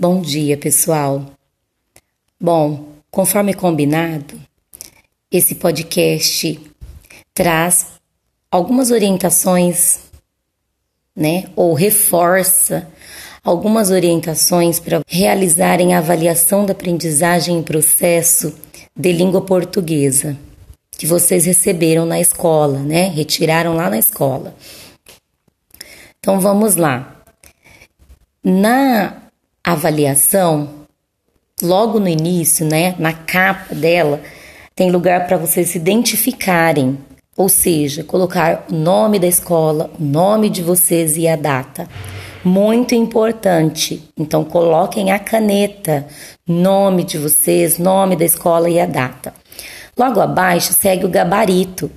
Bom dia, pessoal. Bom, conforme combinado, esse podcast traz algumas orientações, né, ou reforça algumas orientações para realizarem a avaliação da aprendizagem em processo de língua portuguesa que vocês receberam na escola, né? Retiraram lá na escola. Então vamos lá. Na avaliação, logo no início, né, na capa dela, tem lugar para vocês se identificarem, ou seja, colocar o nome da escola, o nome de vocês e a data. Muito importante. Então coloquem a caneta, nome de vocês, nome da escola e a data. Logo abaixo segue o gabarito.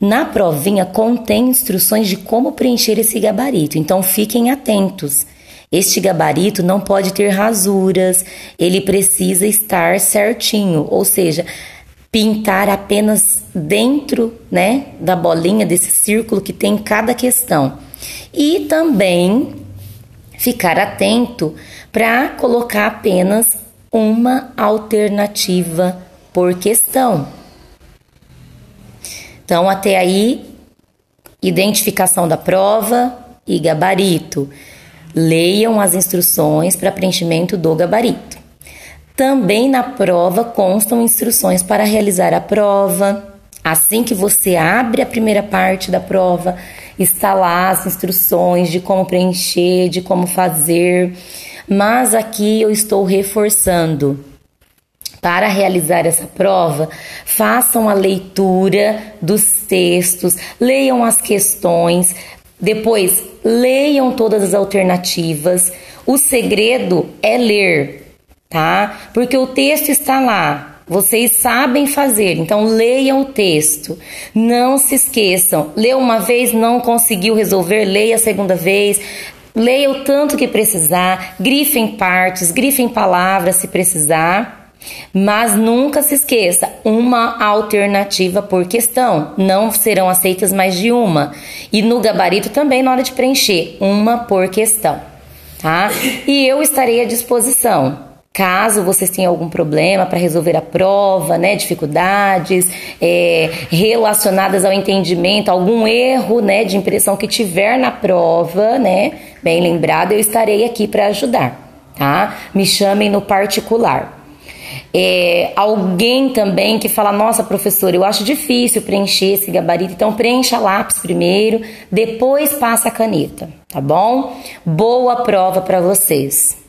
Na provinha contém instruções de como preencher esse gabarito, então fiquem atentos. Este gabarito não pode ter rasuras, ele precisa estar certinho, ou seja, pintar apenas dentro, né, da bolinha desse círculo que tem cada questão. E também ficar atento para colocar apenas uma alternativa por questão. Então, até aí, identificação da prova e gabarito. Leiam as instruções para preenchimento do gabarito. Também na prova constam instruções para realizar a prova. Assim que você abre a primeira parte da prova, está lá as instruções de como preencher, de como fazer. Mas aqui eu estou reforçando. Para realizar essa prova, façam a leitura dos textos, leiam as questões, depois, leiam todas as alternativas. O segredo é ler, tá? Porque o texto está lá. Vocês sabem fazer, então leiam o texto. Não se esqueçam. Leu uma vez, não conseguiu resolver, leia a segunda vez. Leia o tanto que precisar, grifem partes, grifem palavras se precisar. Mas nunca se esqueça, uma alternativa por questão. Não serão aceitas mais de uma. E no gabarito também, na hora de preencher, uma por questão. Tá? E eu estarei à disposição. Caso vocês tenham algum problema para resolver a prova, né, dificuldades é, relacionadas ao entendimento, algum erro, né, de impressão que tiver na prova, né, bem lembrado, eu estarei aqui para ajudar, tá? Me chamem no particular. É, alguém também que fala: Nossa, professor, eu acho difícil preencher esse gabarito, então preencha lápis primeiro, depois passa a caneta, tá bom? Boa prova para vocês!